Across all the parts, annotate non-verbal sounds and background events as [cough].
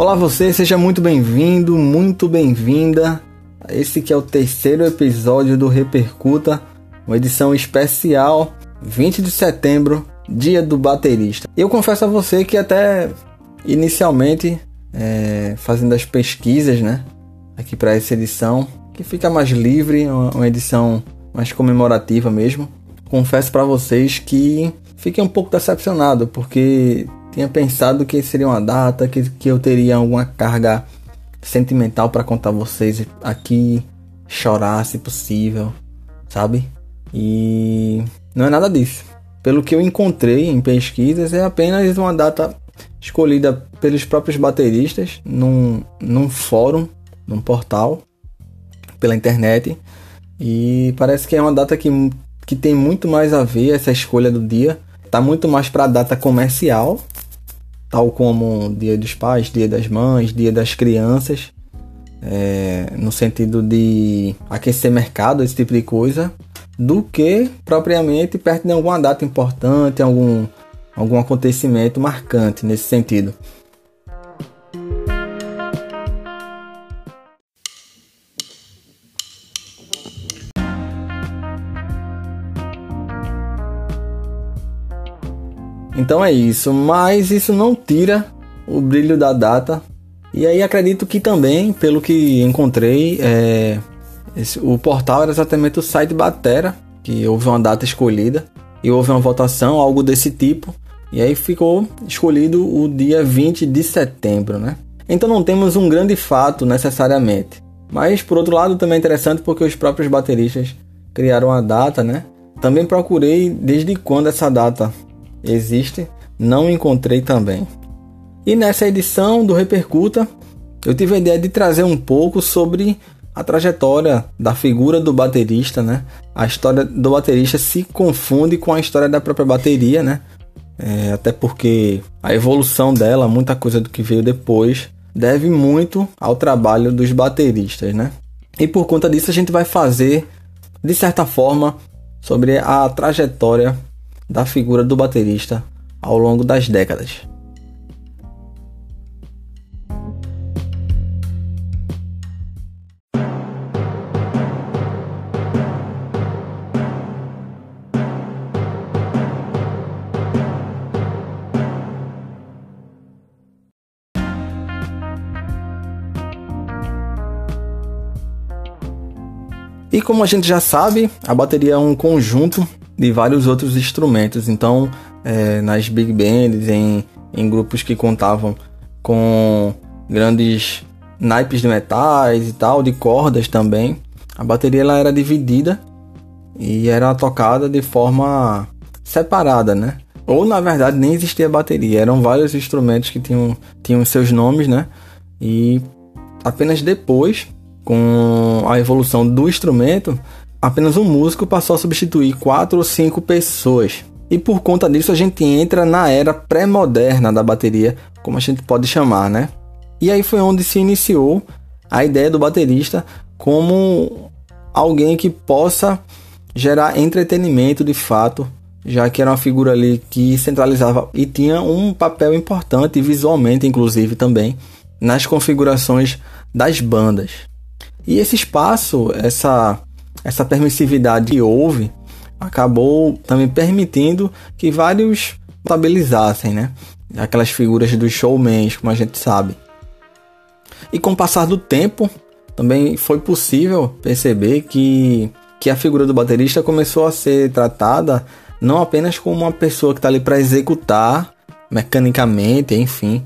Olá você, seja muito bem-vindo, muito bem-vinda. Esse que é o terceiro episódio do Repercuta, uma edição especial, 20 de setembro, dia do baterista. Eu confesso a você que até inicialmente, é, fazendo as pesquisas, né, aqui para essa edição, que fica mais livre, uma edição mais comemorativa mesmo. Confesso para vocês que fiquei um pouco decepcionado, porque tinha pensado que seria uma data, que, que eu teria alguma carga sentimental para contar vocês aqui, chorar se possível, sabe? E não é nada disso. Pelo que eu encontrei em pesquisas, é apenas uma data escolhida pelos próprios bateristas num, num fórum, num portal, pela internet. E parece que é uma data que, que tem muito mais a ver essa escolha do dia. Tá muito mais para data comercial tal como Dia dos Pais, Dia das Mães, Dia das Crianças, é, no sentido de aquecer mercado, esse tipo de coisa, do que propriamente perto de alguma data importante, algum, algum acontecimento marcante nesse sentido. Então é isso, mas isso não tira o brilho da data. E aí acredito que também, pelo que encontrei, é, esse, o portal era exatamente o site Batera, que houve uma data escolhida e houve uma votação, algo desse tipo. E aí ficou escolhido o dia 20 de setembro, né? Então não temos um grande fato necessariamente. Mas por outro lado também é interessante porque os próprios bateristas criaram a data, né? Também procurei desde quando essa data existe, não encontrei também. E nessa edição do Repercuta, eu tive a ideia de trazer um pouco sobre a trajetória da figura do baterista, né? A história do baterista se confunde com a história da própria bateria, né? É, até porque a evolução dela, muita coisa do que veio depois, deve muito ao trabalho dos bateristas, né? E por conta disso a gente vai fazer, de certa forma, sobre a trajetória da figura do baterista ao longo das décadas. E como a gente já sabe, a bateria é um conjunto de vários outros instrumentos. Então, é, nas big bands, em, em grupos que contavam com grandes naipes de metais e tal, de cordas também, a bateria ela era dividida e era tocada de forma separada, né? Ou na verdade nem existia bateria, eram vários instrumentos que tinham, tinham seus nomes, né? E apenas depois, com a evolução do instrumento, apenas um músico passou a substituir quatro ou cinco pessoas. E por conta disso a gente entra na era pré-moderna da bateria, como a gente pode chamar, né? E aí foi onde se iniciou a ideia do baterista como alguém que possa gerar entretenimento de fato, já que era uma figura ali que centralizava e tinha um papel importante visualmente, inclusive também nas configurações das bandas. E esse espaço, essa essa permissividade que houve acabou também permitindo que vários estabilizassem, né? Aquelas figuras dos showmans, como a gente sabe. E com o passar do tempo, também foi possível perceber que, que a figura do baterista começou a ser tratada não apenas como uma pessoa que está ali para executar mecanicamente, enfim,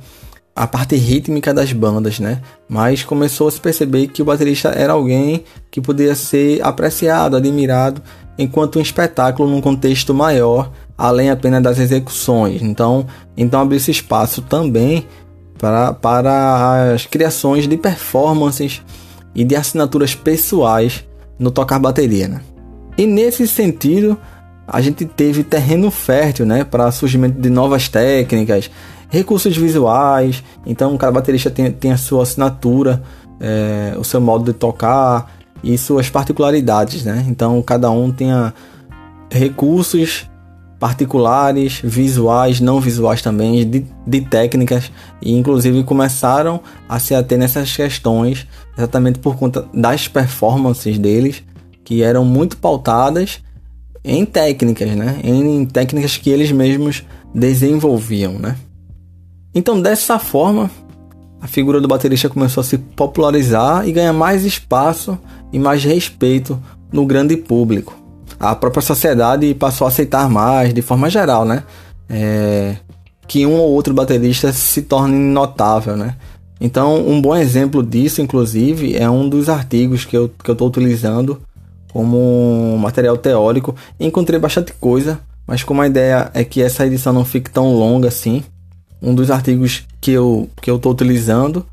a parte rítmica das bandas, né? Mas começou a se perceber que o baterista era alguém que podia ser apreciado, admirado, enquanto um espetáculo num contexto maior, além apenas das execuções. Então, então abriu esse espaço também para, para as criações de performances e de assinaturas pessoais no tocar bateria, né? E nesse sentido, a gente teve terreno fértil, né, para surgimento de novas técnicas, recursos visuais. Então, cada baterista tem, tem a sua assinatura, é, o seu modo de tocar e suas particularidades, né? Então, cada um tem recursos particulares, visuais, não visuais também, de, de técnicas, e inclusive começaram a se ater nessas questões exatamente por conta das performances deles, que eram muito pautadas em técnicas, né? Em técnicas que eles mesmos desenvolviam, né? Então, dessa forma, a figura do baterista começou a se popularizar e ganhar mais espaço e mais respeito no grande público. A própria sociedade passou a aceitar mais, de forma geral, né? É, que um ou outro baterista se torne notável, né? Então, um bom exemplo disso, inclusive, é um dos artigos que eu estou que eu utilizando como material teórico. Encontrei bastante coisa, mas como a ideia é que essa edição não fique tão longa assim, um dos artigos que eu que eu estou utilizando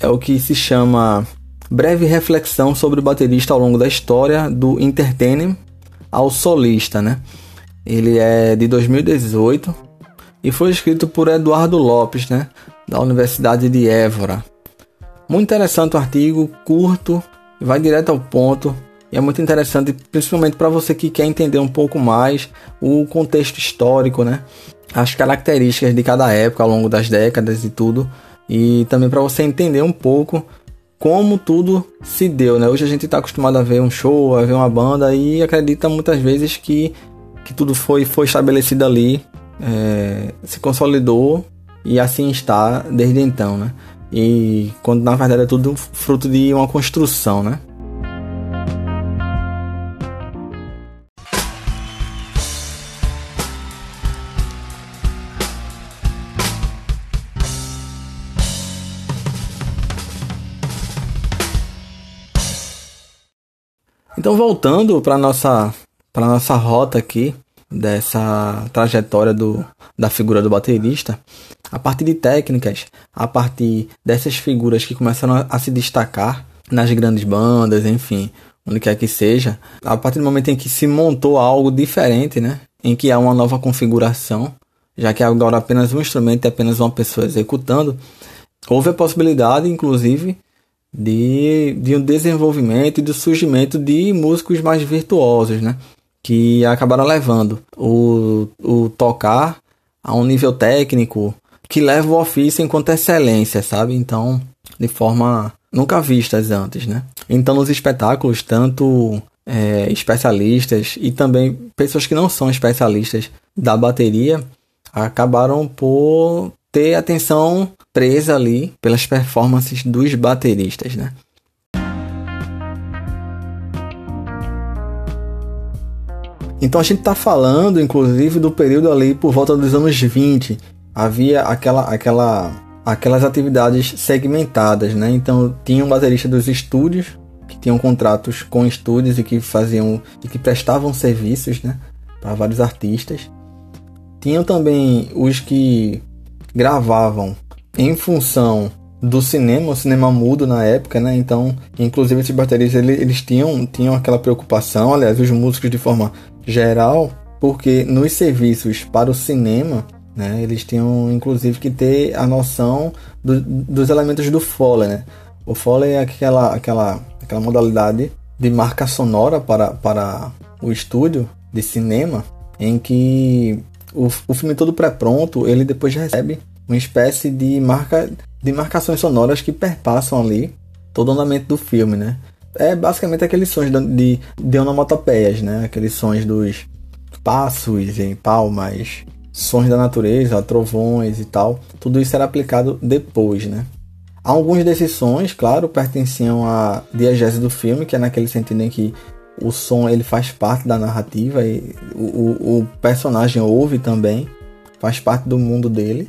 é o que se chama Breve reflexão sobre o baterista ao longo da história do entertainment ao solista, né? Ele é de 2018 e foi escrito por Eduardo Lopes, né? Da Universidade de Évora. Muito interessante o artigo, curto, vai direto ao ponto e é muito interessante, principalmente para você que quer entender um pouco mais o contexto histórico, né? As características de cada época ao longo das décadas e tudo. E também para você entender um pouco como tudo se deu, né? Hoje a gente está acostumado a ver um show, a ver uma banda e acredita muitas vezes que, que tudo foi, foi estabelecido ali, é, se consolidou e assim está desde então, né? E quando na verdade é tudo fruto de uma construção, né? Então, voltando para nossa para nossa rota aqui dessa trajetória do, da figura do baterista, a partir de técnicas, a partir dessas figuras que começaram a, a se destacar nas grandes bandas, enfim, onde quer que seja, a partir do momento em que se montou algo diferente, né, em que há uma nova configuração, já que agora apenas um instrumento e apenas uma pessoa executando, houve a possibilidade, inclusive, de, de um desenvolvimento e do surgimento de músicos mais virtuosos, né? Que acabaram levando o, o tocar a um nível técnico que leva o ofício enquanto excelência, sabe? Então, de forma nunca vistas antes, né? Então, nos espetáculos, tanto é, especialistas e também pessoas que não são especialistas da bateria acabaram por ter atenção presa ali pelas performances dos bateristas, né? Então a gente está falando, inclusive, do período ali por volta dos anos 20. Havia aquela, aquela, aquelas atividades segmentadas, né? Então tinha um baterista dos estúdios que tinham contratos com estúdios e que faziam e que prestavam serviços, né, para vários artistas. Tinham também os que gravavam em função do cinema, o cinema mudo na época, né? Então, inclusive esses bateristas eles, eles tinham, tinham aquela preocupação, aliás, os músicos de forma geral, porque nos serviços para o cinema, né, eles tinham inclusive que ter a noção do, dos elementos do Foley, né? O Foley é aquela, aquela, aquela modalidade de marca sonora para, para o estúdio de cinema, em que o, o filme todo pré-pronto, ele depois recebe uma espécie de marca de marcações sonoras que perpassam ali todo o andamento do filme, né? É basicamente aqueles sons de, de onomatopeias, né? Aqueles sons dos passos em palmas, sons da natureza, trovões e tal. Tudo isso era aplicado depois, né? Alguns desses sons, claro, pertenciam à diegese do filme, que é naquele sentido em que o som ele faz parte da narrativa e o, o, o personagem ouve também, faz parte do mundo dele.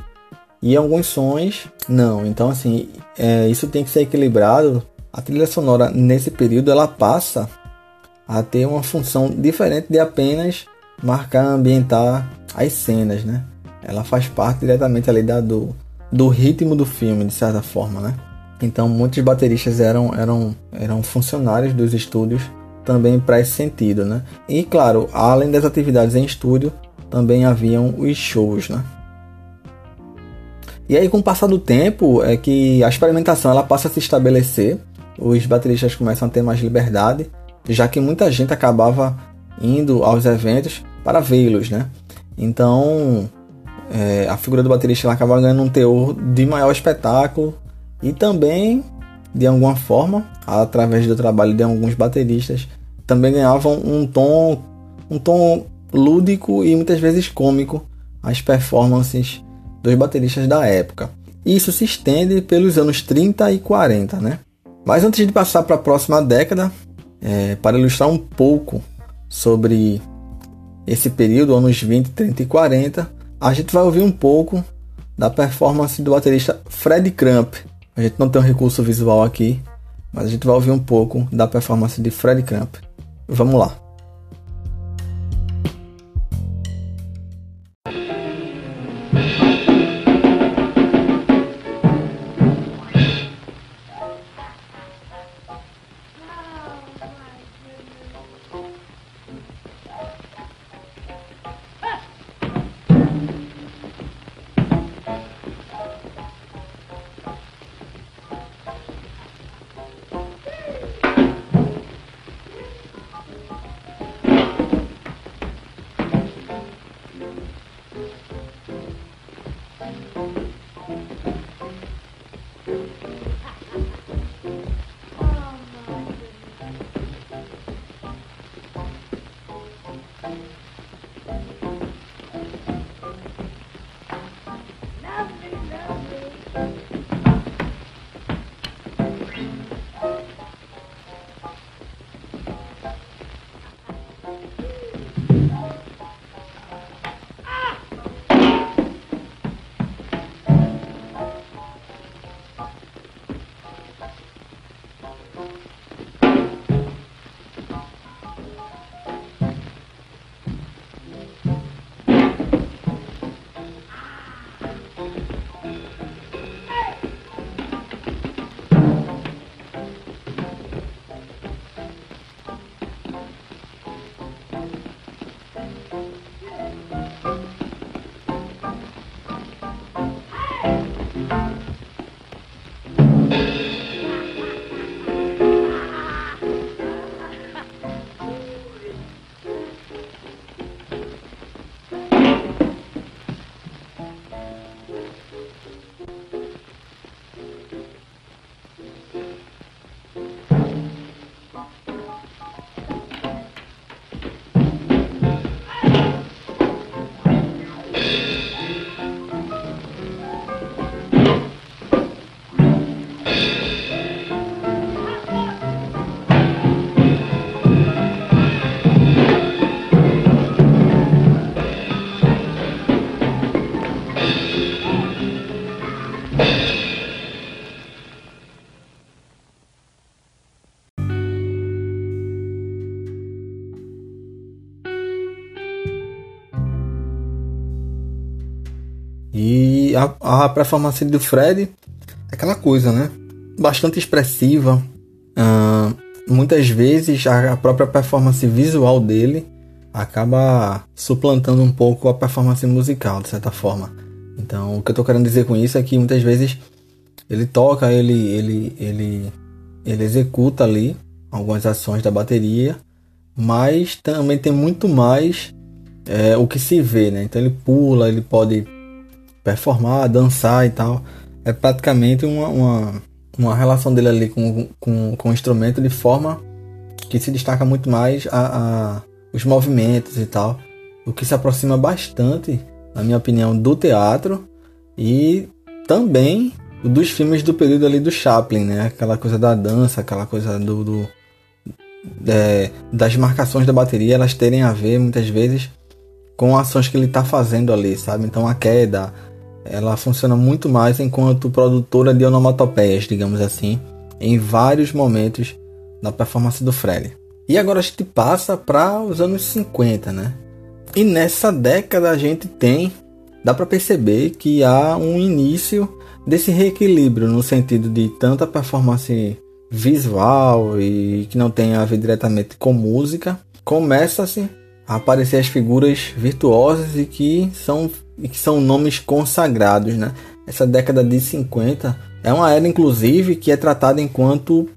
E alguns sons, não. Então, assim, é, isso tem que ser equilibrado. A trilha sonora, nesse período, ela passa a ter uma função diferente de apenas marcar, ambientar as cenas, né? Ela faz parte diretamente ali da, do, do ritmo do filme, de certa forma, né? Então, muitos bateristas eram, eram, eram funcionários dos estúdios também para esse sentido, né? E, claro, além das atividades em estúdio, também haviam os shows, né? E aí, com o passar do tempo, é que a experimentação ela passa a se estabelecer, os bateristas começam a ter mais liberdade, já que muita gente acabava indo aos eventos para vê-los, né? Então, é, a figura do baterista ela acaba ganhando um teor de maior espetáculo e também, de alguma forma, através do trabalho de alguns bateristas, também ganhavam um tom, um tom lúdico e muitas vezes cômico as performances dos bateristas da época. Isso se estende pelos anos 30 e 40, né? Mas antes de passar para a próxima década, é, para ilustrar um pouco sobre esse período, anos 20, 30 e 40, a gente vai ouvir um pouco da performance do baterista Fred Cramp. A gente não tem um recurso visual aqui, mas a gente vai ouvir um pouco da performance de Fred Cramp. Vamos lá. A, a performance do Fred é aquela coisa, né? Bastante expressiva. Uh, muitas vezes a, a própria performance visual dele acaba suplantando um pouco a performance musical, de certa forma. Então, o que eu tô querendo dizer com isso é que muitas vezes ele toca, ele, ele, ele, ele executa ali algumas ações da bateria, mas também tem muito mais é, o que se vê, né? Então ele pula, ele pode performar, dançar e tal. É praticamente uma, uma, uma relação dele ali com, com, com o instrumento de forma que se destaca muito mais a, a, os movimentos e tal. O que se aproxima bastante, na minha opinião, do teatro e também dos filmes do período ali do Chaplin, né? Aquela coisa da dança, aquela coisa do, do é, das marcações da bateria, elas terem a ver muitas vezes com ações que ele está fazendo ali, sabe? Então a queda, ela funciona muito mais enquanto produtora de onomatopeias, digamos assim, em vários momentos da performance do Fred. E agora a gente passa para os anos 50, né? E nessa década a gente tem, dá para perceber que há um início desse reequilíbrio no sentido de tanta performance visual e que não tem a ver diretamente com música, começa-se aparecer as figuras virtuosas e que são e que são nomes consagrados, né? Essa década de 50 é uma era, inclusive, que é tratada enquanto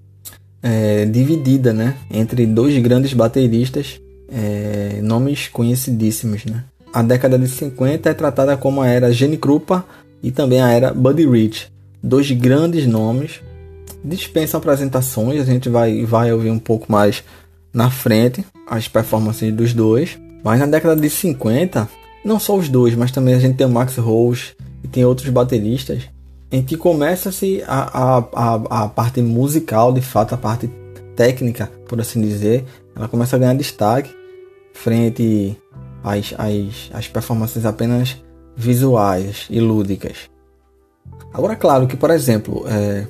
é, dividida, né? Entre dois grandes bateristas, é, nomes conhecidíssimos, né? a década de 50 é tratada como a era Gene Krupa e também a era Buddy Rich, dois grandes nomes. Dispensa apresentações, a gente vai, vai ouvir um pouco mais na frente as performances dos dois. Mas na década de 50, não só os dois, mas também a gente tem o Max Rose e tem outros bateristas, em que começa-se a, a, a, a parte musical, de fato, a parte técnica, por assim dizer, ela começa a ganhar destaque frente às, às, às performances apenas visuais e lúdicas. Agora, claro que, por exemplo, é,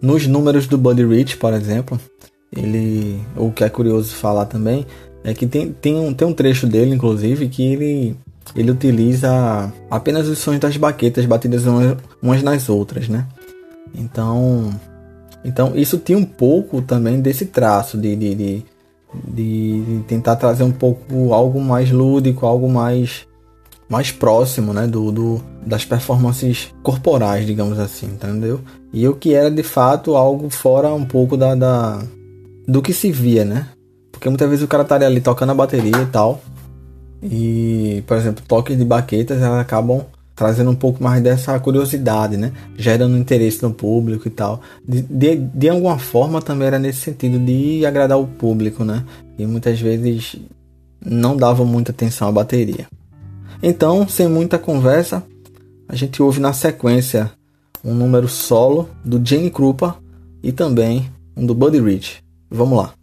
nos números do Buddy Rich, por exemplo, ele, o que é curioso falar também é que tem, tem, um, tem um trecho dele, inclusive, que ele, ele utiliza apenas os sons das baquetas batidas umas, nas outras, né? Então, então isso tinha um pouco também desse traço de, de, de, de tentar trazer um pouco algo mais lúdico, algo mais mais próximo, né, do, do, das performances corporais, digamos assim, entendeu? E o que era de fato algo fora um pouco da, da do que se via, né? Porque muitas vezes o cara estaria ali tocando a bateria e tal. E, por exemplo, toques de baquetas elas acabam trazendo um pouco mais dessa curiosidade, né? Gerando interesse no público e tal. De, de, de alguma forma também era nesse sentido de agradar o público, né? E muitas vezes não davam muita atenção à bateria. Então, sem muita conversa, a gente ouve na sequência um número solo do Jenny Krupa e também um do Buddy Rich. Vamos lá.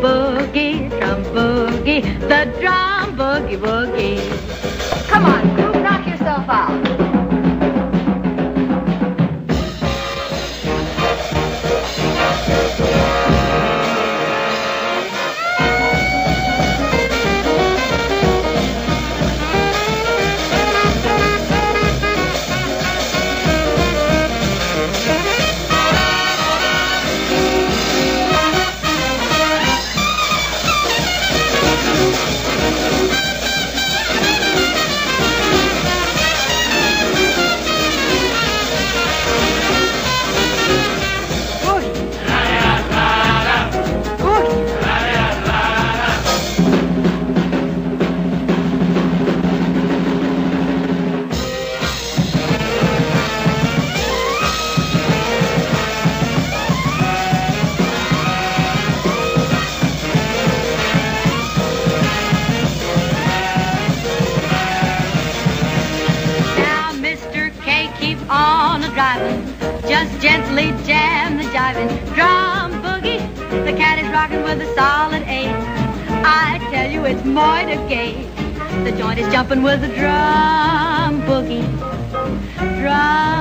Boogie, drum boogie. The drum boogie boogie. Jumping with a drum boogie, drum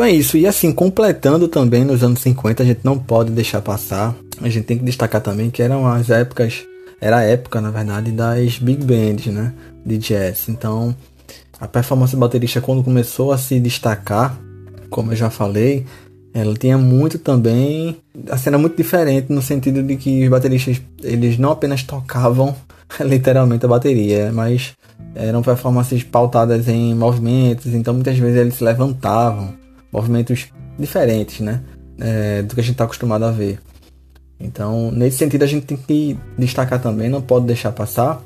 Então é isso. E assim, completando também nos anos 50, a gente não pode deixar passar. A gente tem que destacar também que eram as épocas, era a época, na verdade, das big bands, né? De jazz. Então, a performance baterista quando começou a se destacar, como eu já falei, ela tinha muito também, a cena muito diferente no sentido de que os bateristas, eles não apenas tocavam [laughs] literalmente a bateria, mas eram performances pautadas em movimentos, então muitas vezes eles se levantavam, movimentos diferentes, né? É, do que a gente está acostumado a ver. Então, nesse sentido, a gente tem que destacar também, não pode deixar passar,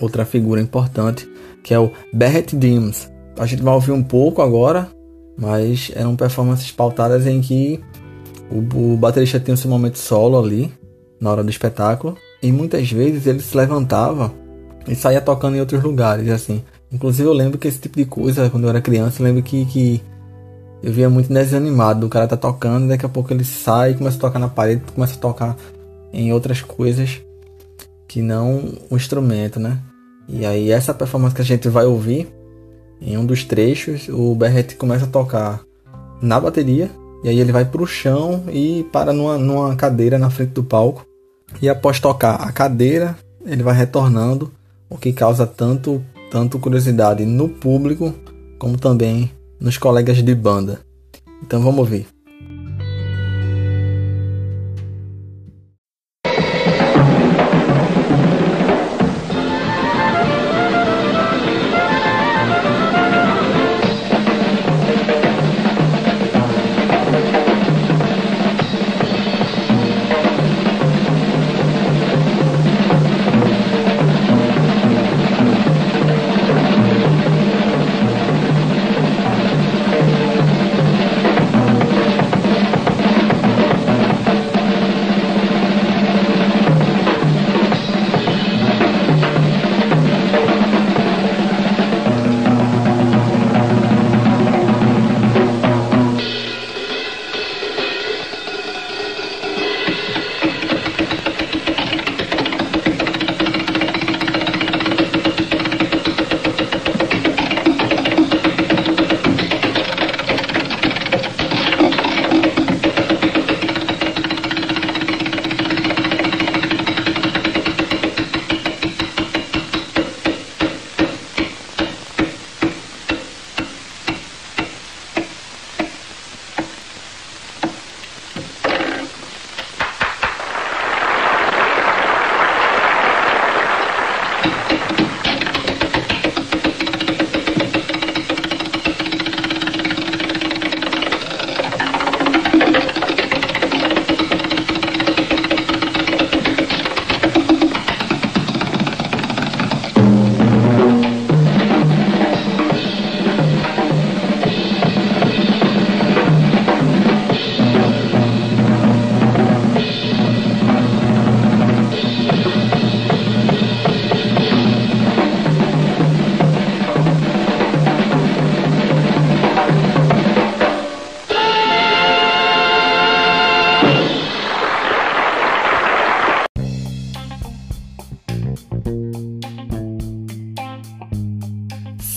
outra figura importante, que é o Barrett Dims. A gente vai ouvir um pouco agora, mas eram performances pautadas em que o, o baterista tinha o seu momento solo ali, na hora do espetáculo, e muitas vezes ele se levantava e saía tocando em outros lugares, assim. Inclusive eu lembro que esse tipo de coisa, quando eu era criança, eu lembro que, que eu via muito desanimado. O cara tá tocando, daqui a pouco ele sai, começa a tocar na parede, começa a tocar em outras coisas que não o instrumento, né? E aí essa performance que a gente vai ouvir, em um dos trechos, o Berret começa a tocar na bateria, e aí ele vai pro chão e para numa, numa cadeira na frente do palco. E após tocar a cadeira, ele vai retornando, o que causa tanto, tanto curiosidade no público como também nos colegas de banda. Então vamos ver.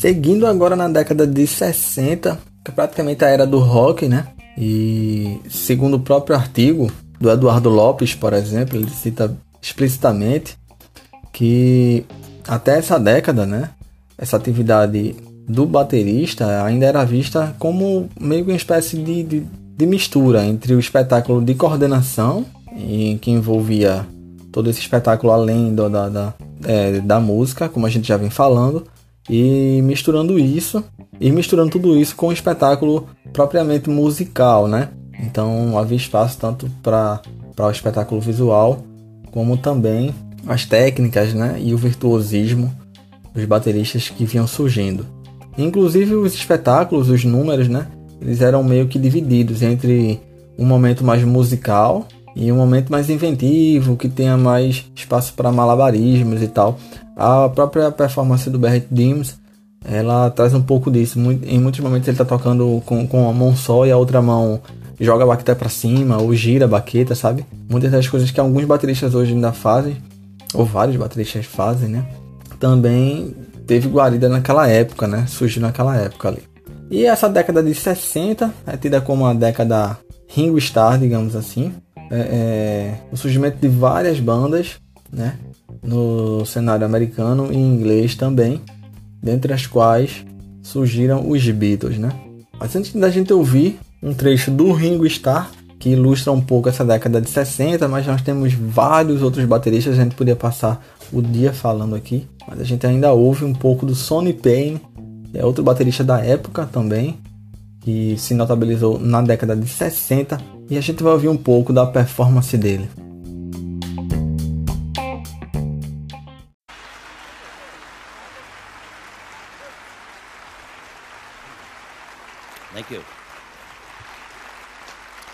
Seguindo agora na década de 60, que é praticamente a era do rock, né? E segundo o próprio artigo do Eduardo Lopes, por exemplo, ele cita explicitamente que até essa década, né, essa atividade do baterista ainda era vista como meio que uma espécie de, de, de mistura entre o espetáculo de coordenação, em que envolvia todo esse espetáculo além do, da, da, é, da música, como a gente já vem falando, e misturando isso e misturando tudo isso com um espetáculo propriamente musical, né? Então havia espaço tanto para o espetáculo visual como também as técnicas, né? E o virtuosismo dos bateristas que vinham surgindo. Inclusive os espetáculos, os números, né? Eles eram meio que divididos entre um momento mais musical e um momento mais inventivo, que tenha mais espaço para malabarismos e tal. A própria performance do Barrett Dims, ela traz um pouco disso. Em muitos momentos ele está tocando com, com a mão só e a outra mão joga a baqueta para cima ou gira a baqueta, sabe? Muitas das coisas que alguns bateristas hoje ainda fazem, ou vários bateristas fazem, né? Também teve guarida naquela época, né? Surgiu naquela época ali. E essa década de 60 é tida como a década Ringo Starr, digamos assim. É, é, o surgimento de várias bandas, né? No cenário americano e inglês também, dentre as quais surgiram os Beatles, né? Mas antes da gente ouvir um trecho do Ringo Starr, que ilustra um pouco essa década de 60, mas nós temos vários outros bateristas, a gente podia passar o dia falando aqui, mas a gente ainda ouve um pouco do Sonny Payne, que é outro baterista da época também, que se notabilizou na década de 60, e a gente vai ouvir um pouco da performance dele. Thank you.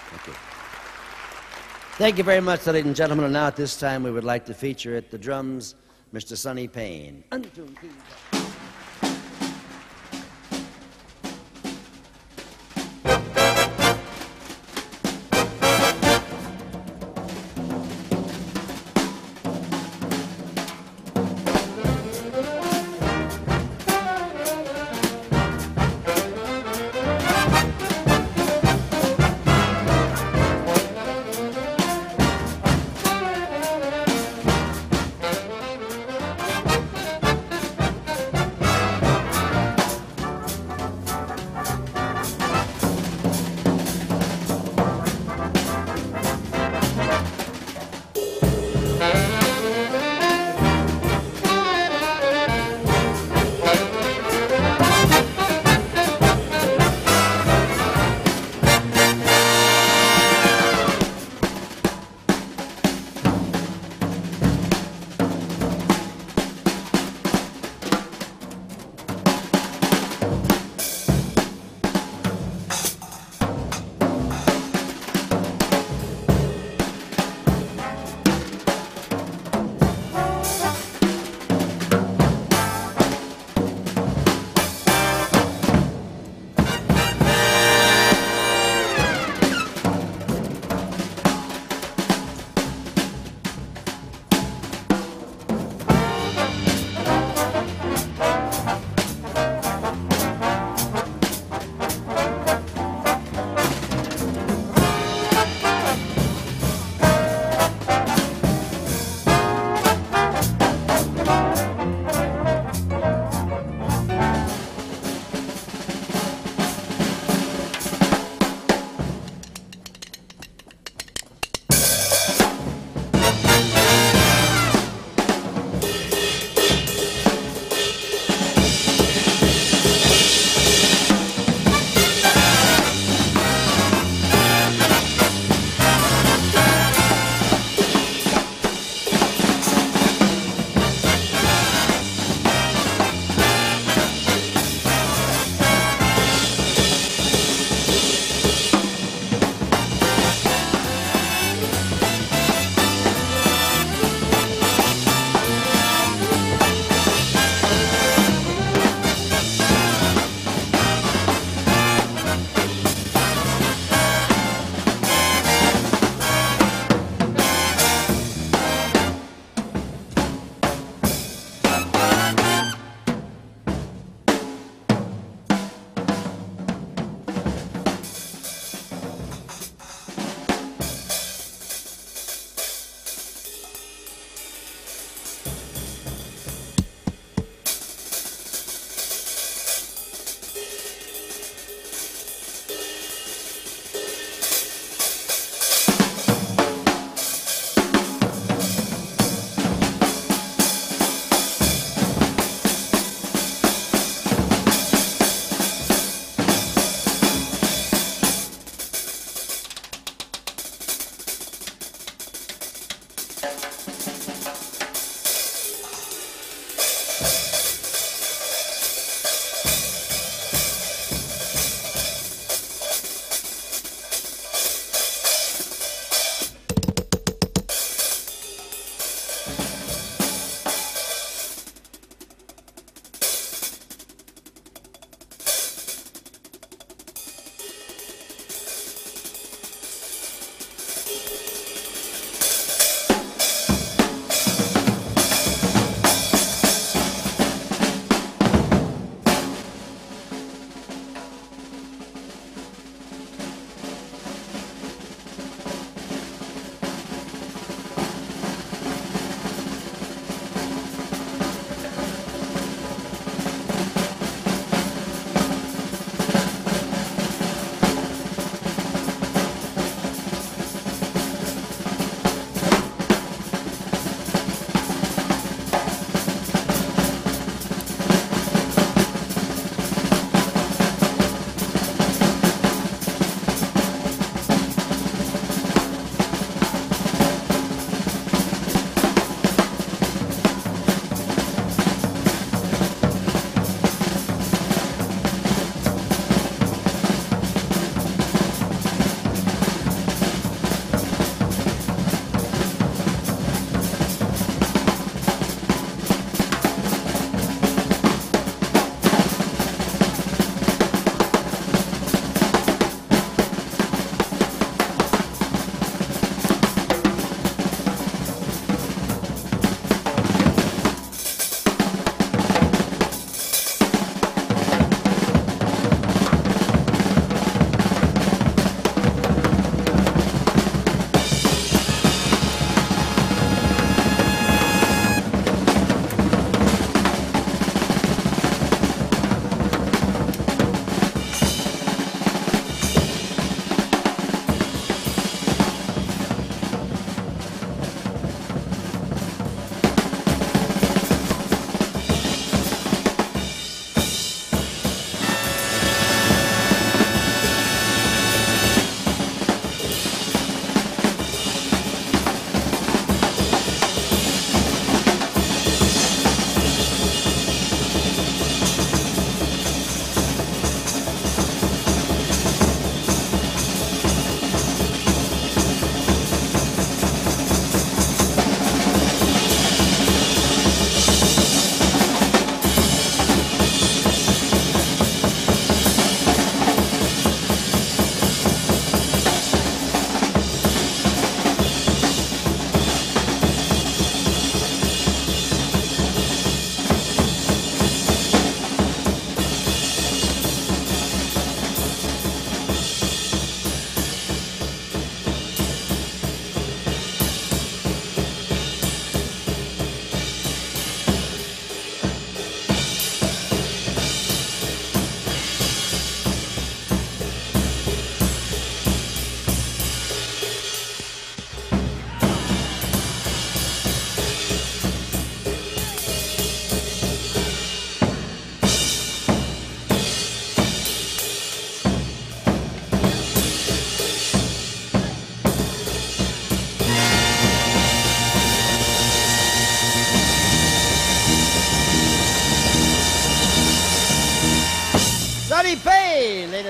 Thank you. Thank you very much, ladies and gentlemen. And now at this time, we would like to feature at the drums Mr. Sonny Payne. Untuned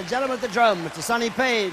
gentlemen at the drum, Mr. Sonny Payne.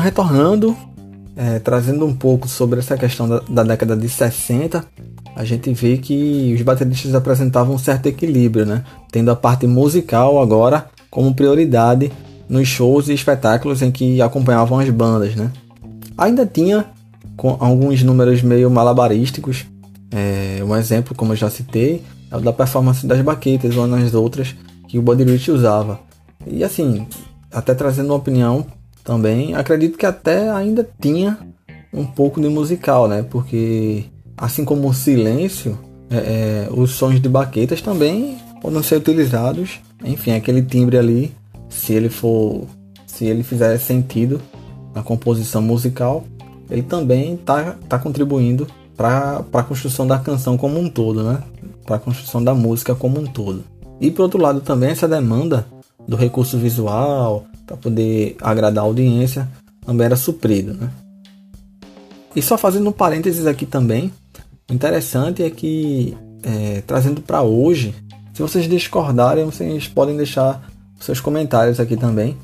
Retornando, é, trazendo um pouco sobre essa questão da, da, década de 60, a gente vê que os bateristas apresentavam um certo equilíbrio, né? tendo a parte musical agora como prioridade nos shows e espetáculos em que acompanhavam as bandas. Né? Ainda tinha com alguns números meio malabarísticos, é, um exemplo, como eu já citei, é o da performance das baquetas ou nas outras que o Buddy Rich usava. E assim, até trazendo uma opinião também, acredito que até ainda tinha um pouco de musical, né? Porque assim como o silêncio, é, é, os sons de baquetas também podem ser utilizados. Enfim, aquele timbre ali, se ele for, se ele fizer sentido na composição musical, ele também está tá contribuindo para a construção da canção como um todo, né? Para a construção da música como um todo. E por outro lado também essa demanda do recurso visual, para poder agradar a audiência, também era suprido. Né? E só fazendo um parênteses aqui também, o interessante é que, é, trazendo para hoje, se vocês discordarem, vocês podem deixar seus comentários aqui também.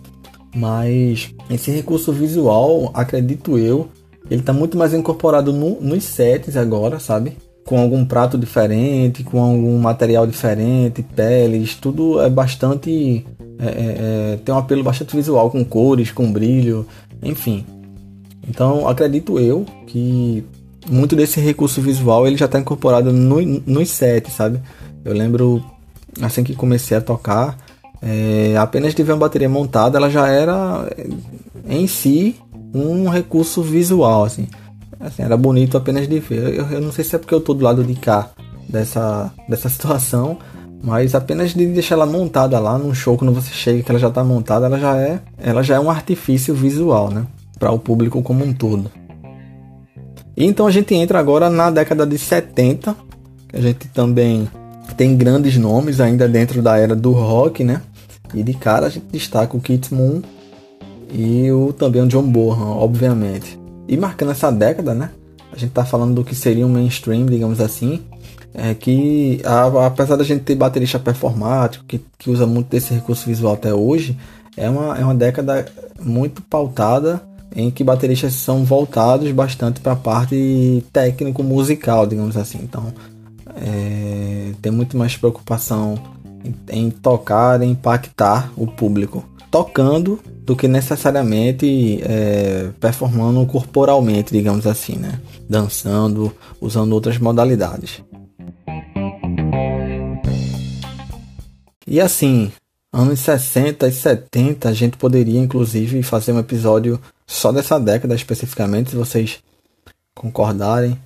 Mas esse recurso visual, acredito eu, ele está muito mais incorporado no, nos sets agora, sabe? Com algum prato diferente, com algum material diferente, peles, tudo é bastante é, é, é, tem um apelo bastante visual, com cores, com brilho, enfim. Então acredito eu que muito desse recurso visual ele já está incorporado no, nos sets, sabe? Eu lembro assim que comecei a tocar, é, apenas de ver uma bateria montada, ela já era em si um recurso visual, assim. Assim era bonito apenas de ver. Eu, eu, não sei se é porque eu tô do lado de cá dessa, dessa [laughs] situação, mas apenas de deixar ela montada lá num show quando você chega que ela já está montada, ela já é, ela já é um artifício visual, né, para o público como um todo. E então a gente entra agora na década de 70, que a gente também tem grandes nomes ainda dentro da era do rock, né? E de cara a gente destaca o Kit Moon e o também o John Bonham, obviamente. E marcando essa década, né? A gente tá falando do que seria um mainstream, digamos assim, é que a, apesar da gente ter baterista performático que, que usa muito desse recurso visual até hoje, é uma, é uma década muito pautada em que bateristas são voltados bastante para a parte técnico musical, digamos assim. Então, é, tem muito mais preocupação em, tocar, em impactar o público, tocando do que necessariamente é, performando corporalmente, digamos assim, né? Dançando, usando outras modalidades. E assim, anos 60 e 70, a gente poderia inclusive fazer um episódio só dessa década especificamente, se vocês concordarem.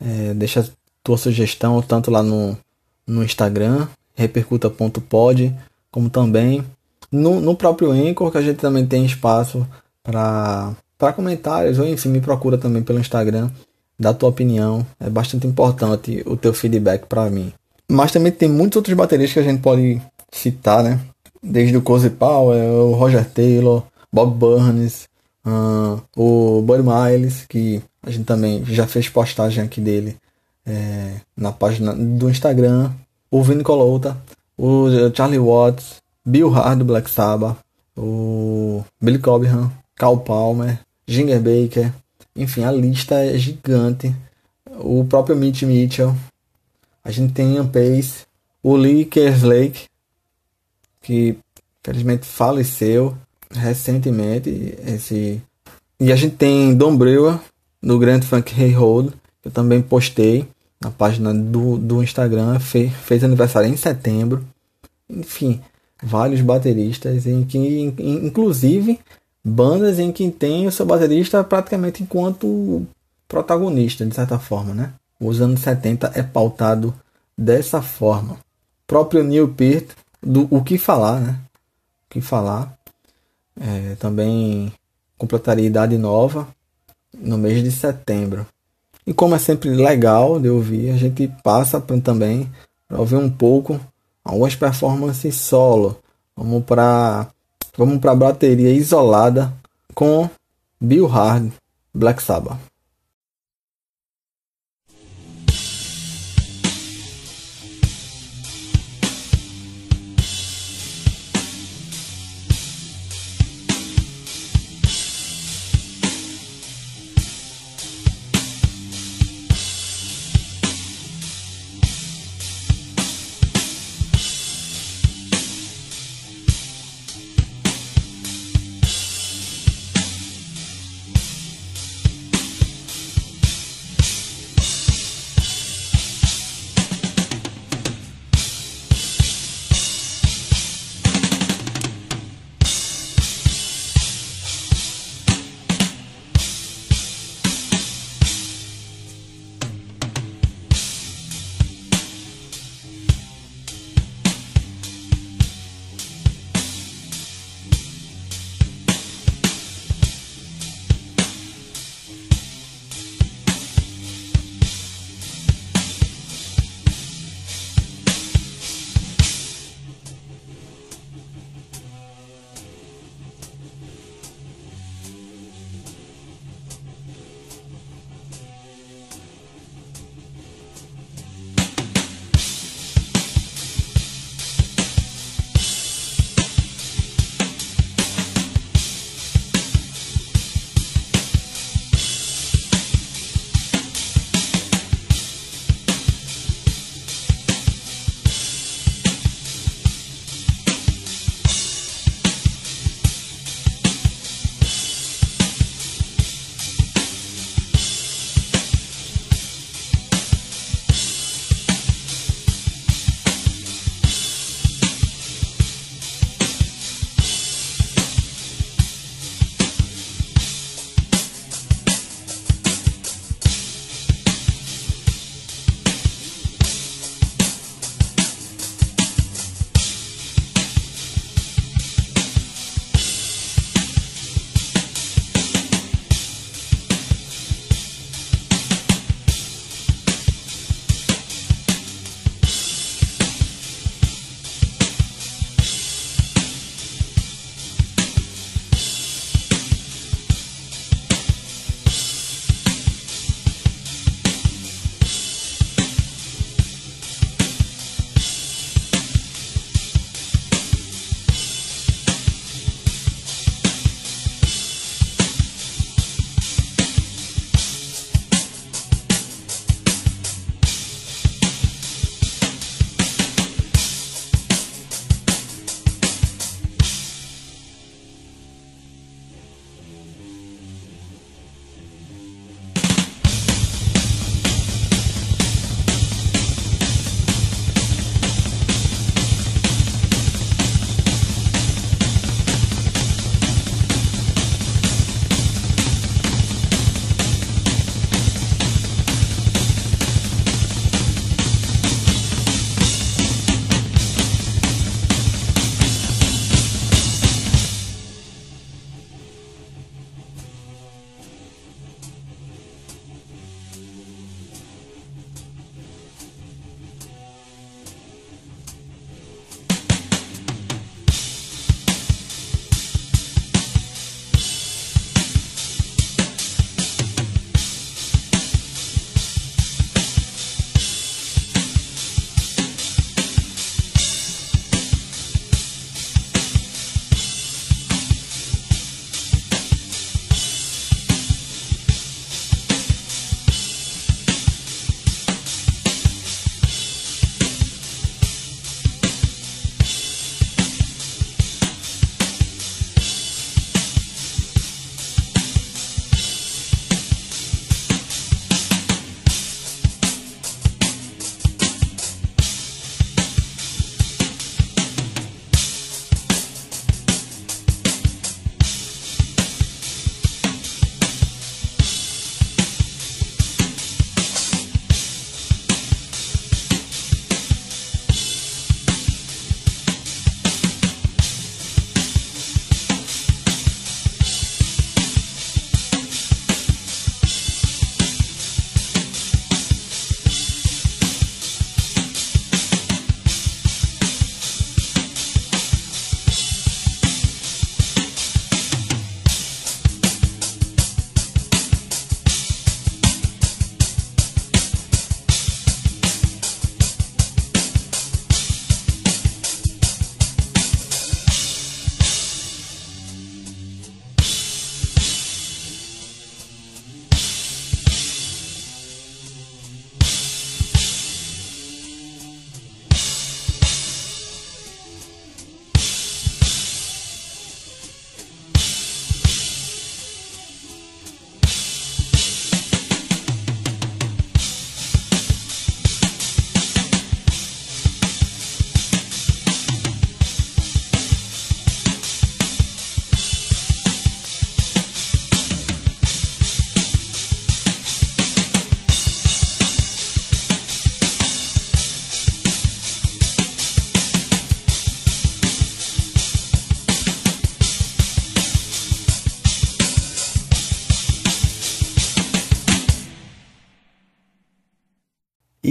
É, deixa tua sugestão tanto lá no, no Instagram, repercuta.pod, como também no, no próprio Anchor, que a gente também tem espaço para comentários, ou enfim, me procura também pelo Instagram, dá tua opinião. É bastante importante o teu feedback para mim. Mas também tem muitos outros bateristas que a gente pode citar, né? Desde o Cozy Powell, o Roger Taylor, Bob Burns, uh, o Buddy Miles, que a gente também já fez postagem aqui dele é, na página do Instagram, o Vini Colota, o Charlie Watts, Bill Hard do Black Sabbath, o Billy Cobham, Cal Palmer, Ginger Baker, enfim, a lista é gigante. O próprio Mitch Mitchell, a gente tem Ian Pace, o Lee Kerslake, que felizmente faleceu recentemente. Esse... E a gente tem Don Brewer, do Grand Funk Railroad, que eu também postei na página do, do Instagram, fez, fez aniversário em setembro. Enfim, vários bateristas, em que, inclusive, bandas em que tem o seu baterista praticamente enquanto protagonista, de certa forma, né? Os anos 70 é pautado dessa forma. O próprio Neil Peart, do O Que Falar, né? O Que Falar, é, também completaria idade nova no mês de setembro. E como é sempre legal de ouvir, a gente passa também para ouvir um pouco algumas performances solo. Vamos para vamos para bateria isolada com Bill Hard, Black Sabbath.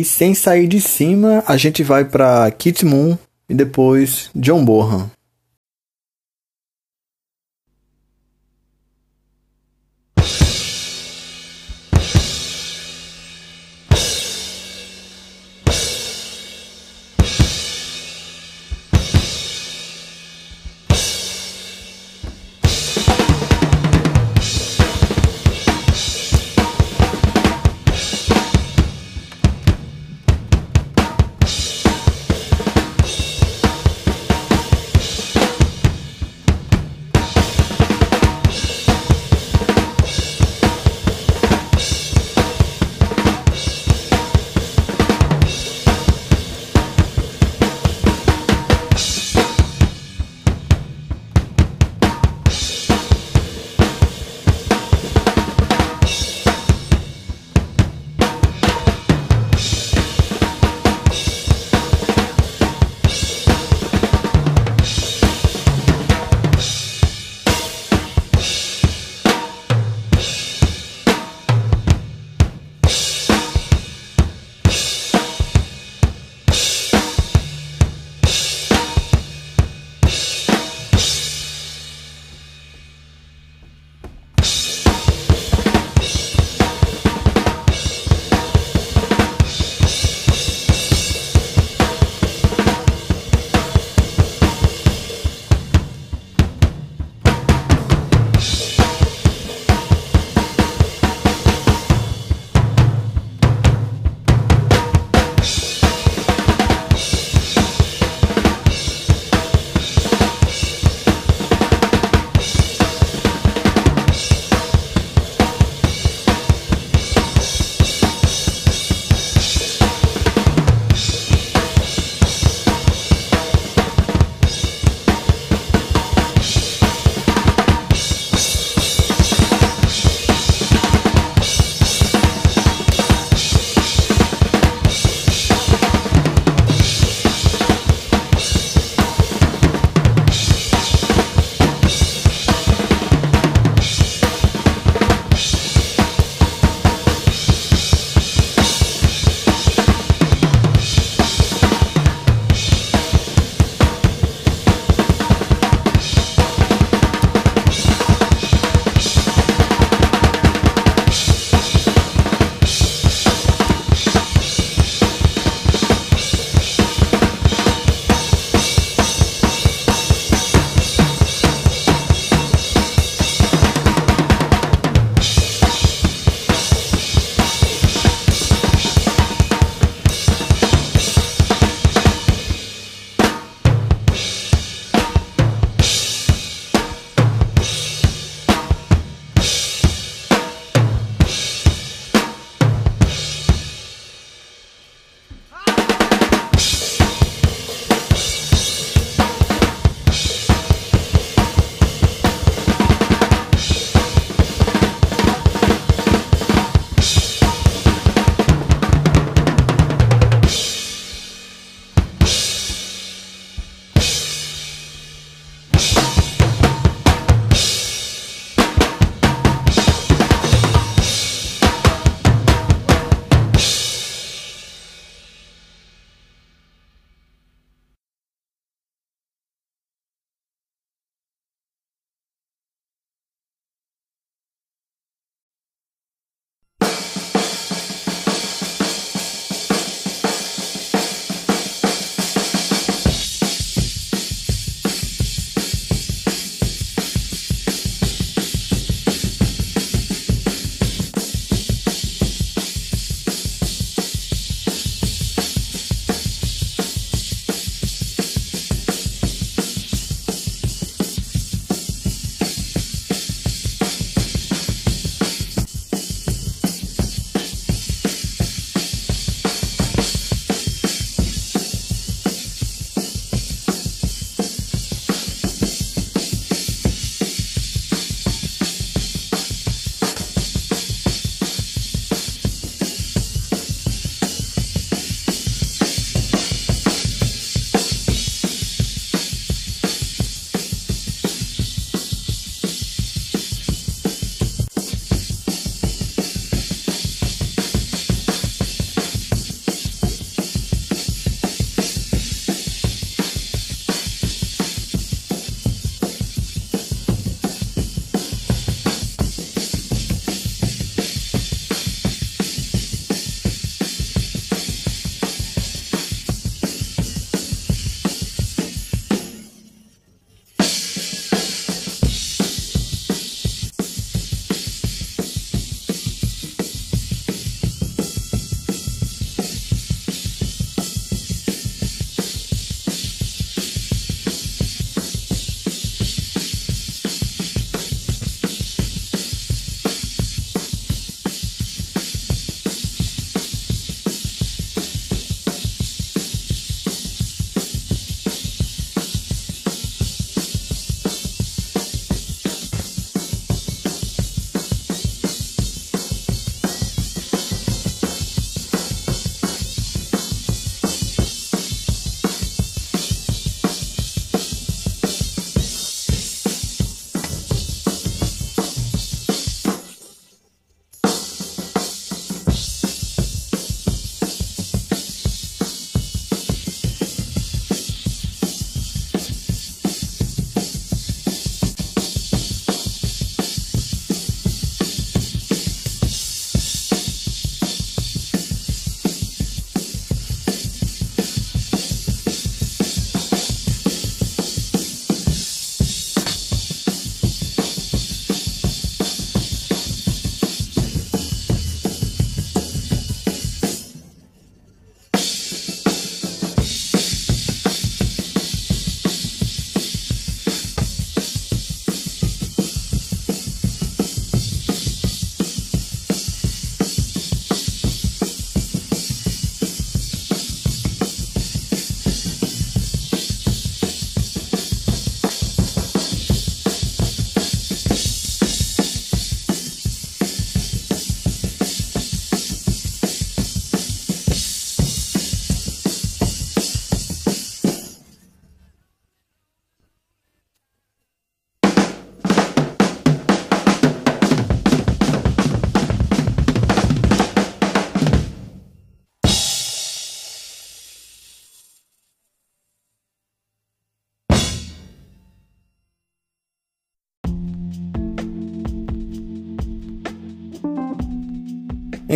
Sem sair de cima, a gente vai para Kit Moon e depois John Bonham.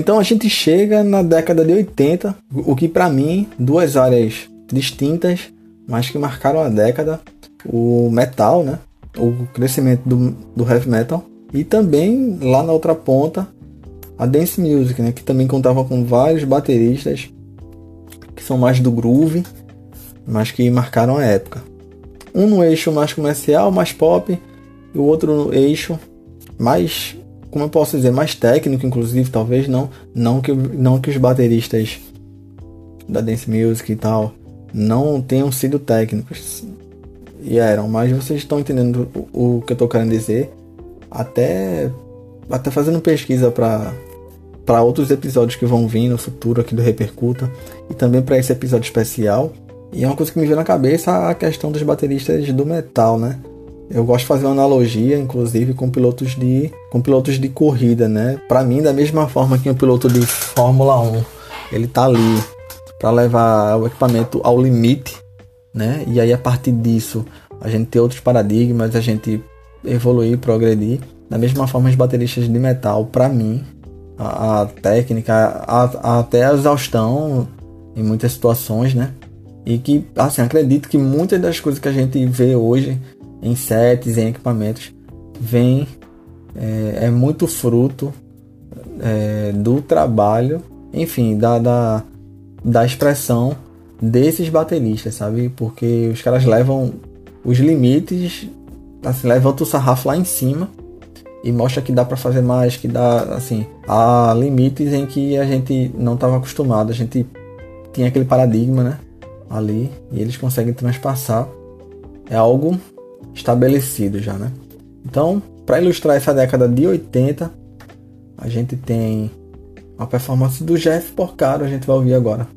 Então a gente chega na década de 80, o que para mim, duas áreas distintas, mas que marcaram a década, o metal, né? O crescimento do, do heavy metal e também lá na outra ponta a dance music, né? Que também contava com vários bateristas que são mais do groove, mas que marcaram a época. Um no eixo mais comercial, mais pop, e o outro no eixo mais como eu posso dizer, mais técnico, inclusive, talvez não, não que, não que os bateristas da dance music e tal não tenham sido técnicos e eram, mas vocês estão entendendo o, o que eu estou querendo dizer, até até fazendo pesquisa para para outros episódios que vão vir no futuro aqui do Repercuta e também para esse episódio especial. E é uma coisa que me veio na cabeça a questão dos bateristas do metal, né? Eu gosto de fazer uma analogia, inclusive, com pilotos de, com pilotos de corrida, né? Para mim, da mesma forma que um piloto de Fórmula 1, ele tá ali para levar o equipamento ao limite, né? E aí a partir disso, a gente ter outros paradigmas, a gente evoluir, progredir. Da mesma forma, os bateristas de metal, para mim, a, a técnica, a, a, até a exaustão em muitas situações, né? E que, assim, acredito que muitas das coisas que a gente vê hoje em sets, em equipamentos, vem é, é muito fruto é, do trabalho, enfim, da, da, da expressão desses bateristas, sabe? Porque os caras levam os limites, assim, levantam o sarrafo lá em cima e mostra que dá para fazer mais, que dá, assim, há limites em que a gente não estava acostumado, a gente tinha aquele paradigma, né? Ali, e eles conseguem transpassar. É algo estabelecido já, né? Então, para ilustrar essa década de 80, a gente tem a performance do Jeff Porcaro, a gente vai ouvir agora.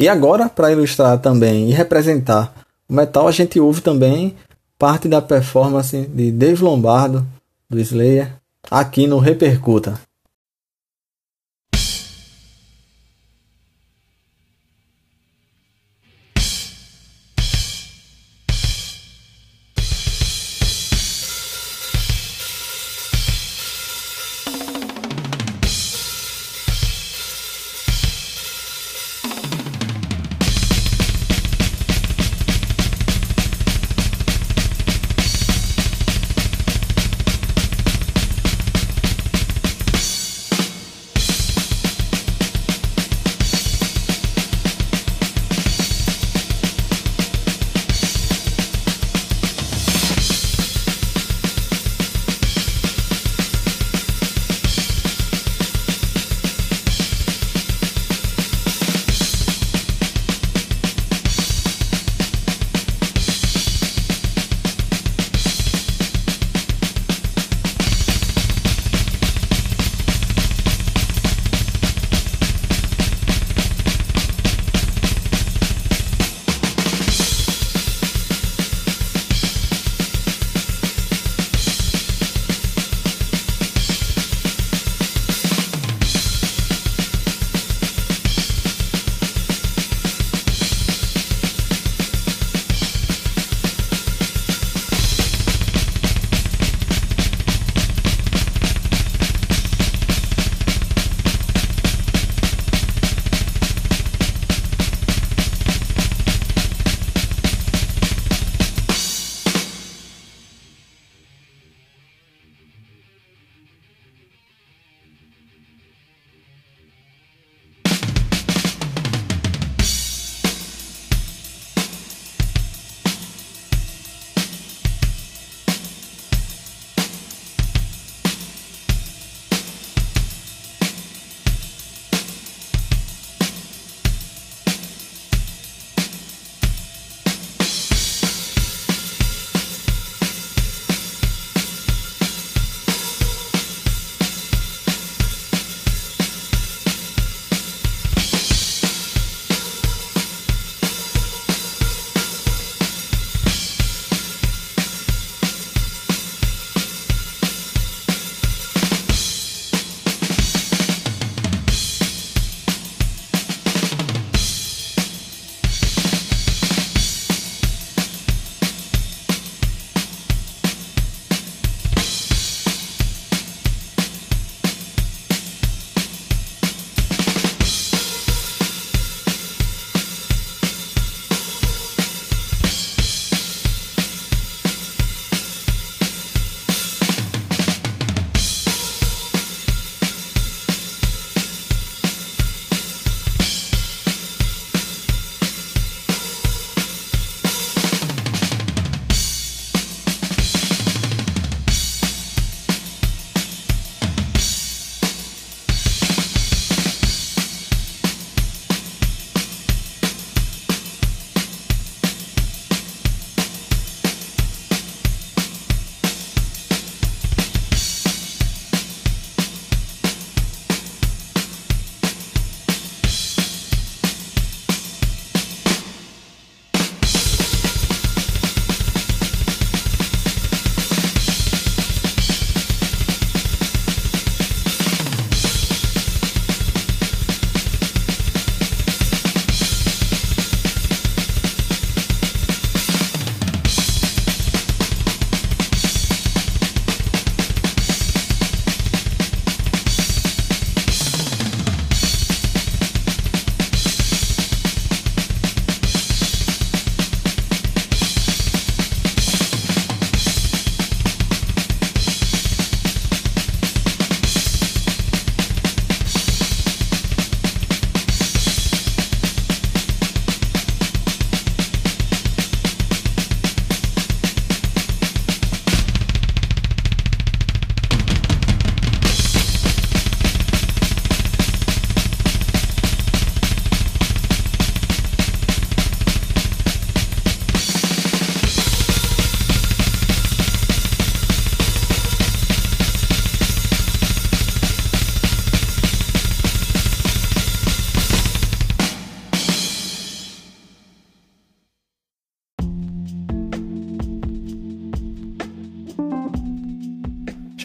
E agora, para ilustrar também e representar o metal, a gente ouve também parte da performance de Dave Lombardo, do Slayer, aqui no Repercuta.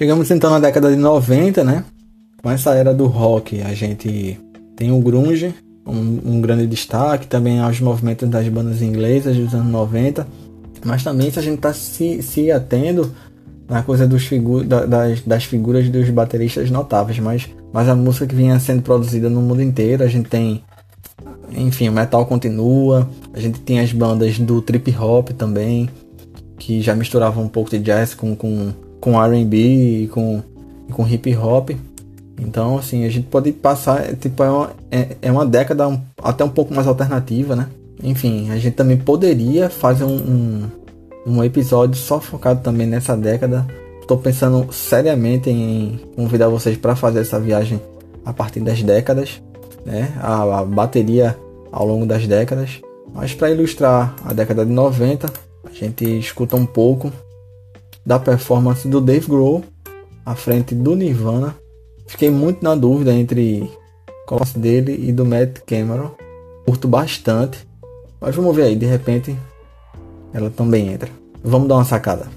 Chegamos então na década de 90, né? Com essa era do rock, a gente tem o grunge, um, um grande destaque, também aos movimentos das bandas inglesas dos anos 90, mas também se a gente está se, se atendo na coisa dos figu da, das, das figuras dos bateristas notáveis, mas, mas a música que vinha sendo produzida no mundo inteiro, a gente tem enfim, o metal continua. A gente tem as bandas do trip hop também, que já misturavam um pouco de jazz com, com, com RB e com, com hip hop. Então, assim, a gente pode passar, tipo, é uma, é, é uma década um, até um pouco mais alternativa, né? Enfim, a gente também poderia fazer um, um, um episódio só focado também nessa década. Estou pensando seriamente em convidar vocês para fazer essa viagem a partir das décadas, né? A, a bateria ao longo das décadas. Mas para ilustrar a década de 90, a gente escuta um pouco da performance do Dave Grohl à frente do Nirvana Fiquei muito na dúvida entre qual dele e do Matt Cameron. Curto bastante. Mas vamos ver aí, de repente ela também entra. Vamos dar uma sacada.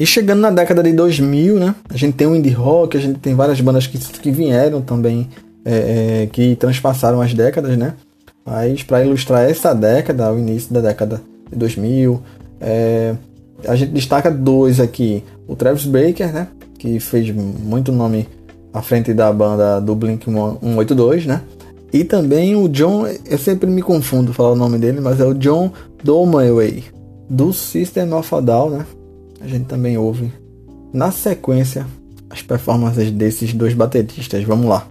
E chegando na década de 2000, né? A gente tem o indie rock, a gente tem várias bandas que, que vieram também, é, é, que transpassaram as décadas, né? Mas para ilustrar essa década, o início da década de 2000, é, a gente destaca dois aqui. O Travis Baker, né? Que fez muito nome à frente da banda do Blink 182, né? E também o John, eu sempre me confundo falar o nome dele, mas é o John Domaway, do System of a Down, né? A gente também ouve na sequência as performances desses dois bateristas. Vamos lá.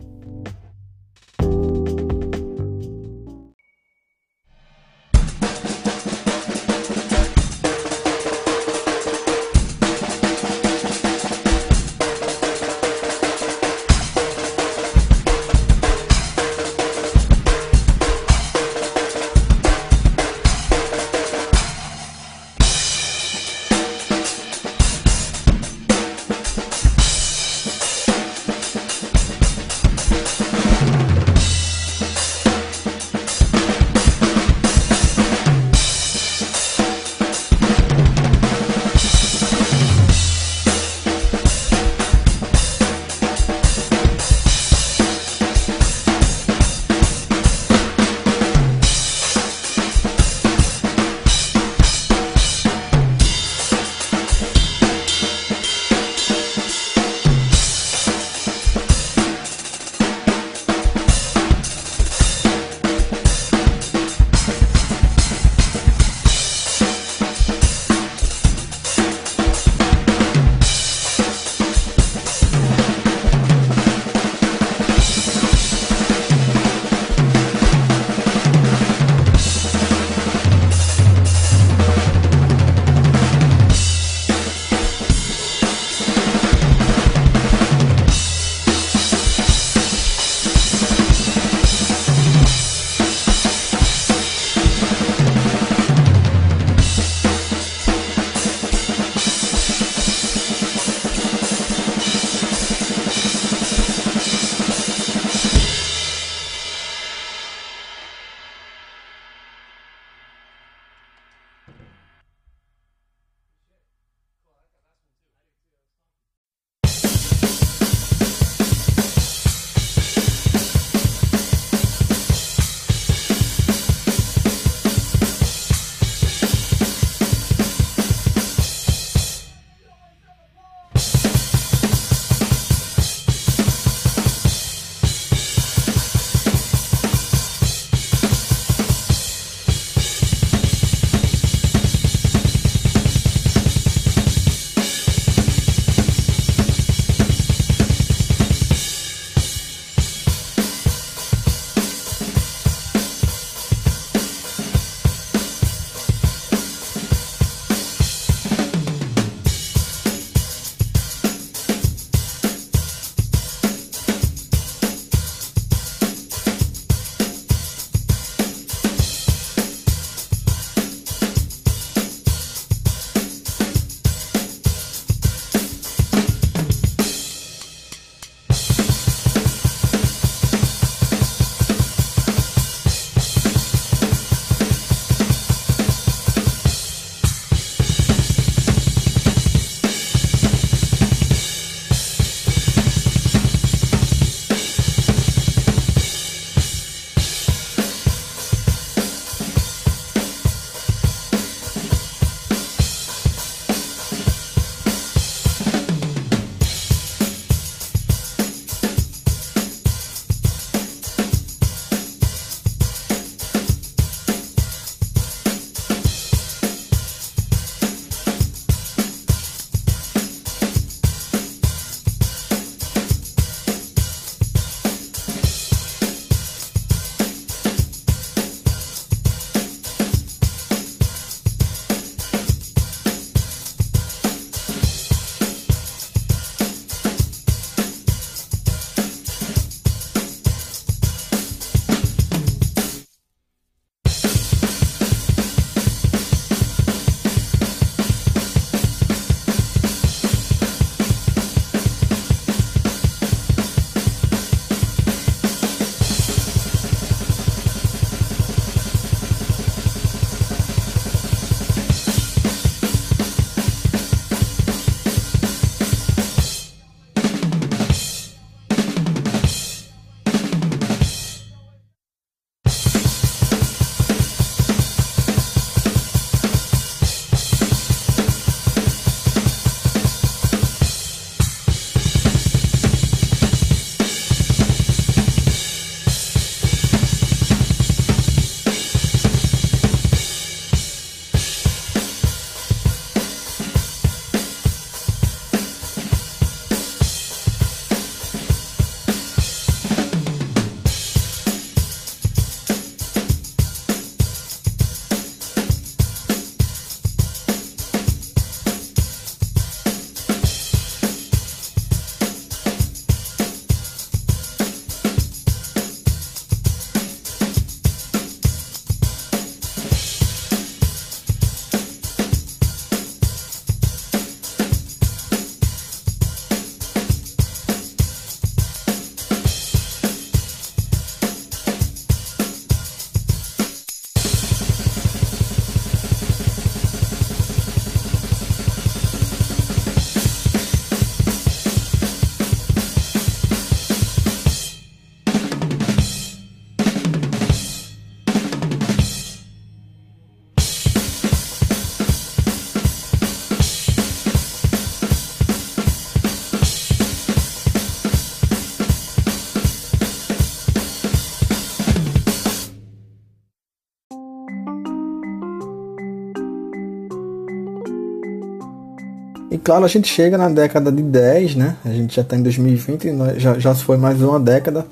Claro, a gente chega na década de 10, né? A gente já está em 2020 e já, já foi mais uma década.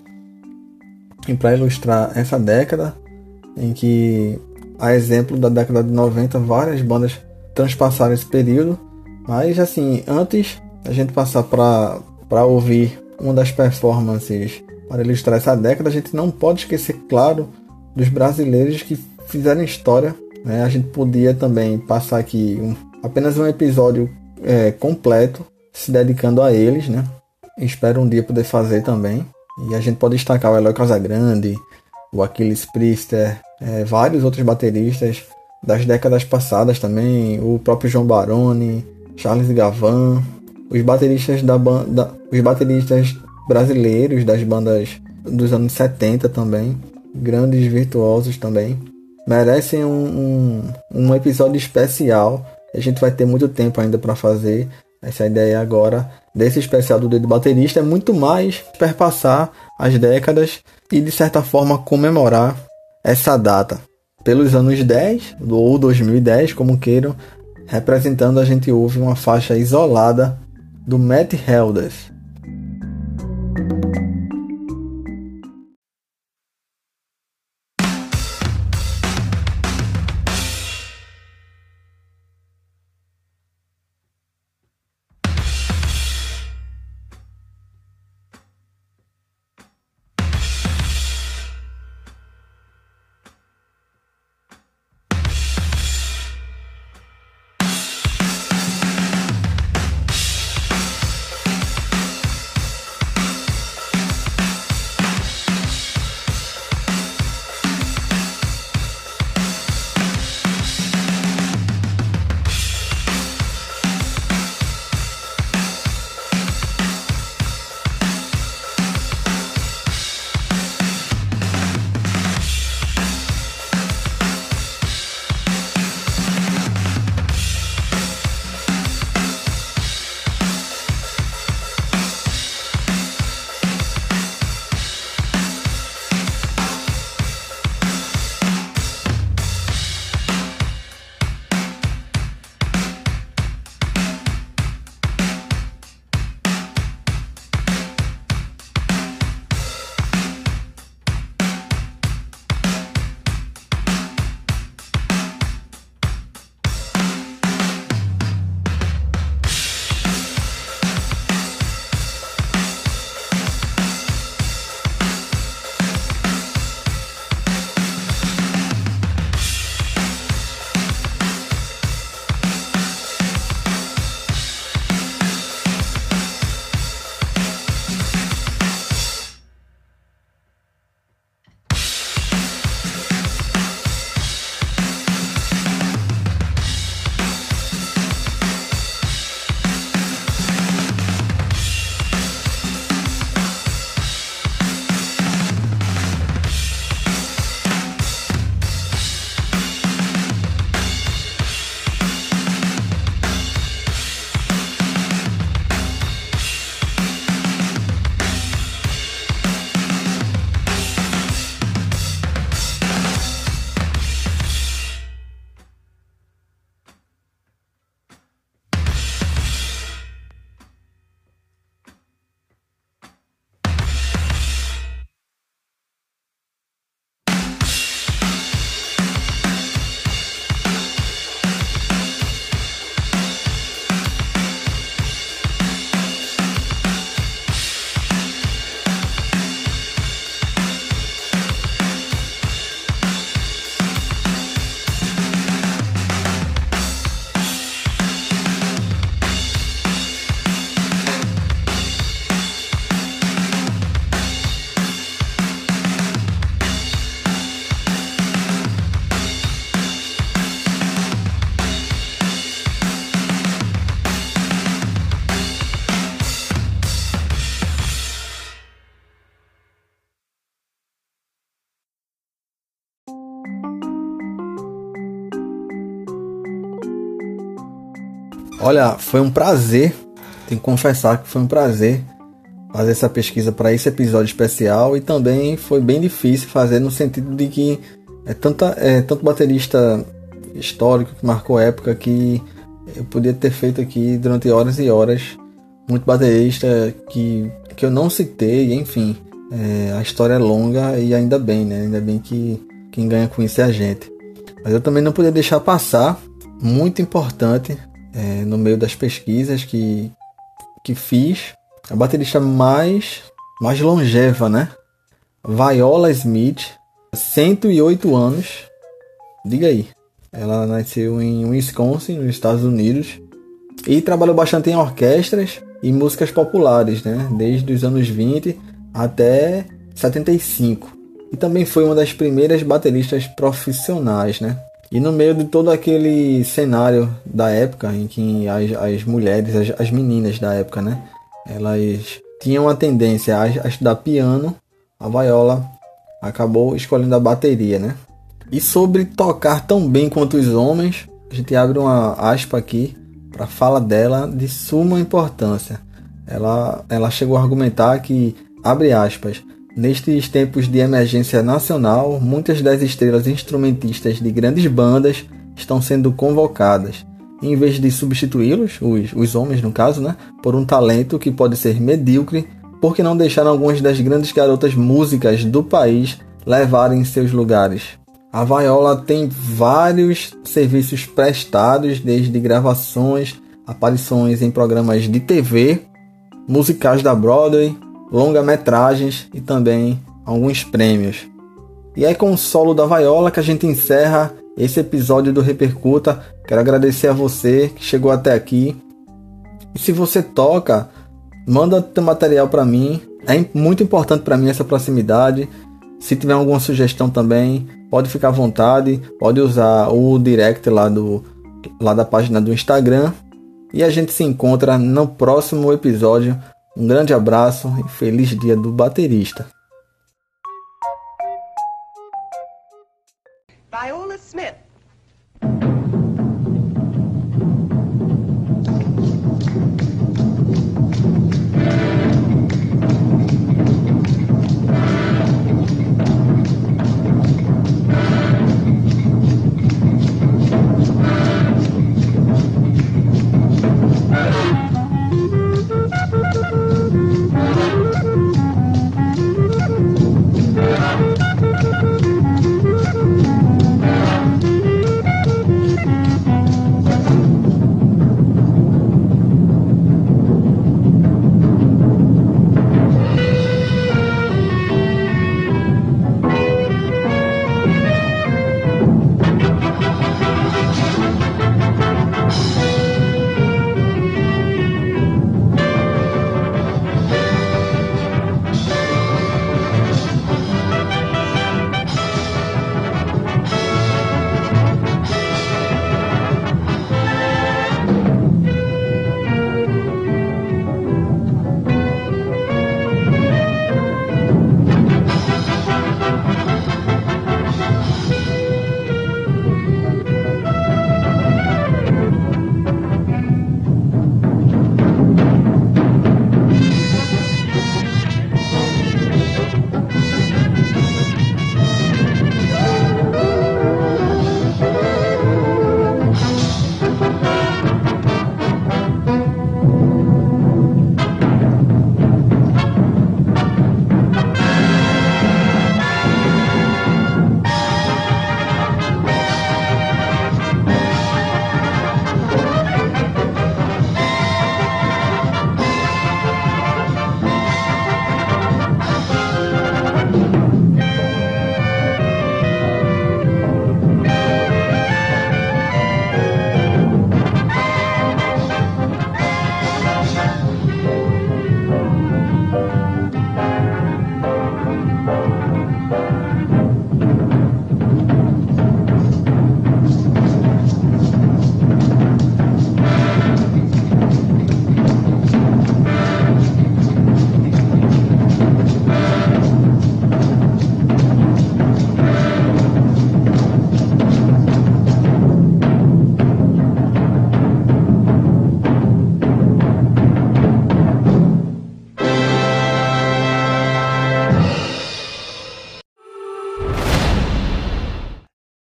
E para ilustrar essa década, em que, a exemplo da década de 90, várias bandas transpassaram esse período. Mas, assim, antes a gente passar para ouvir uma das performances para ilustrar essa década, a gente não pode esquecer, claro, dos brasileiros que fizeram história. Né? A gente podia também passar aqui um, apenas um episódio é, completo se dedicando a eles, né? Espero um dia poder fazer também. E a gente pode destacar o Eloy Casagrande, o Aquiles Priester, é, vários outros bateristas das décadas passadas também, o próprio João Baroni, Charles Gavan, os bateristas da banda, os bateristas brasileiros das bandas dos anos 70 também, grandes virtuosos também, merecem um, um, um episódio especial. A gente vai ter muito tempo ainda para fazer. Essa ideia agora desse especial do Dedo Baterista é muito mais perpassar as décadas e de certa forma comemorar essa data. Pelos anos 10 ou 2010, como queiram, representando a gente ouve uma faixa isolada do Matt Helders, Olha, foi um prazer, tenho que confessar que foi um prazer fazer essa pesquisa para esse episódio especial e também foi bem difícil fazer no sentido de que é, tanta, é tanto baterista histórico que marcou época que eu podia ter feito aqui durante horas e horas. Muito baterista que, que eu não citei, enfim. É, a história é longa e ainda bem, né? Ainda bem que quem ganha com isso é a gente. Mas eu também não podia deixar passar, muito importante, é, no meio das pesquisas que, que fiz, a baterista mais, mais longeva, né? Viola Smith, 108 anos. Diga aí. Ela nasceu em Wisconsin, nos Estados Unidos, e trabalhou bastante em orquestras e músicas populares, né? Desde os anos 20 até 75. E também foi uma das primeiras bateristas profissionais, né? E no meio de todo aquele cenário da época em que as, as mulheres, as, as meninas da época, né? Elas tinham a tendência a, a estudar piano, a Viola acabou escolhendo a bateria, né? E sobre tocar tão bem quanto os homens, a gente abre uma aspa aqui para fala dela de suma importância. Ela, ela chegou a argumentar que, abre aspas, nestes tempos de emergência nacional, muitas das estrelas instrumentistas de grandes bandas estão sendo convocadas. Em vez de substituí-los, os, os homens no caso, né, por um talento que pode ser medíocre, porque não deixaram algumas das grandes garotas músicas do país levarem seus lugares. A Viola tem vários serviços prestados, desde gravações, aparições em programas de TV, musicais da Broadway, longa-metragens e também alguns prêmios. E é com o solo da Viola que a gente encerra esse episódio do Repercuta. Quero agradecer a você que chegou até aqui. E se você toca, manda teu material para mim. É muito importante para mim essa proximidade. Se tiver alguma sugestão também, pode ficar à vontade, pode usar o direct lá do lá da página do Instagram e a gente se encontra no próximo episódio. Um grande abraço e feliz dia do baterista.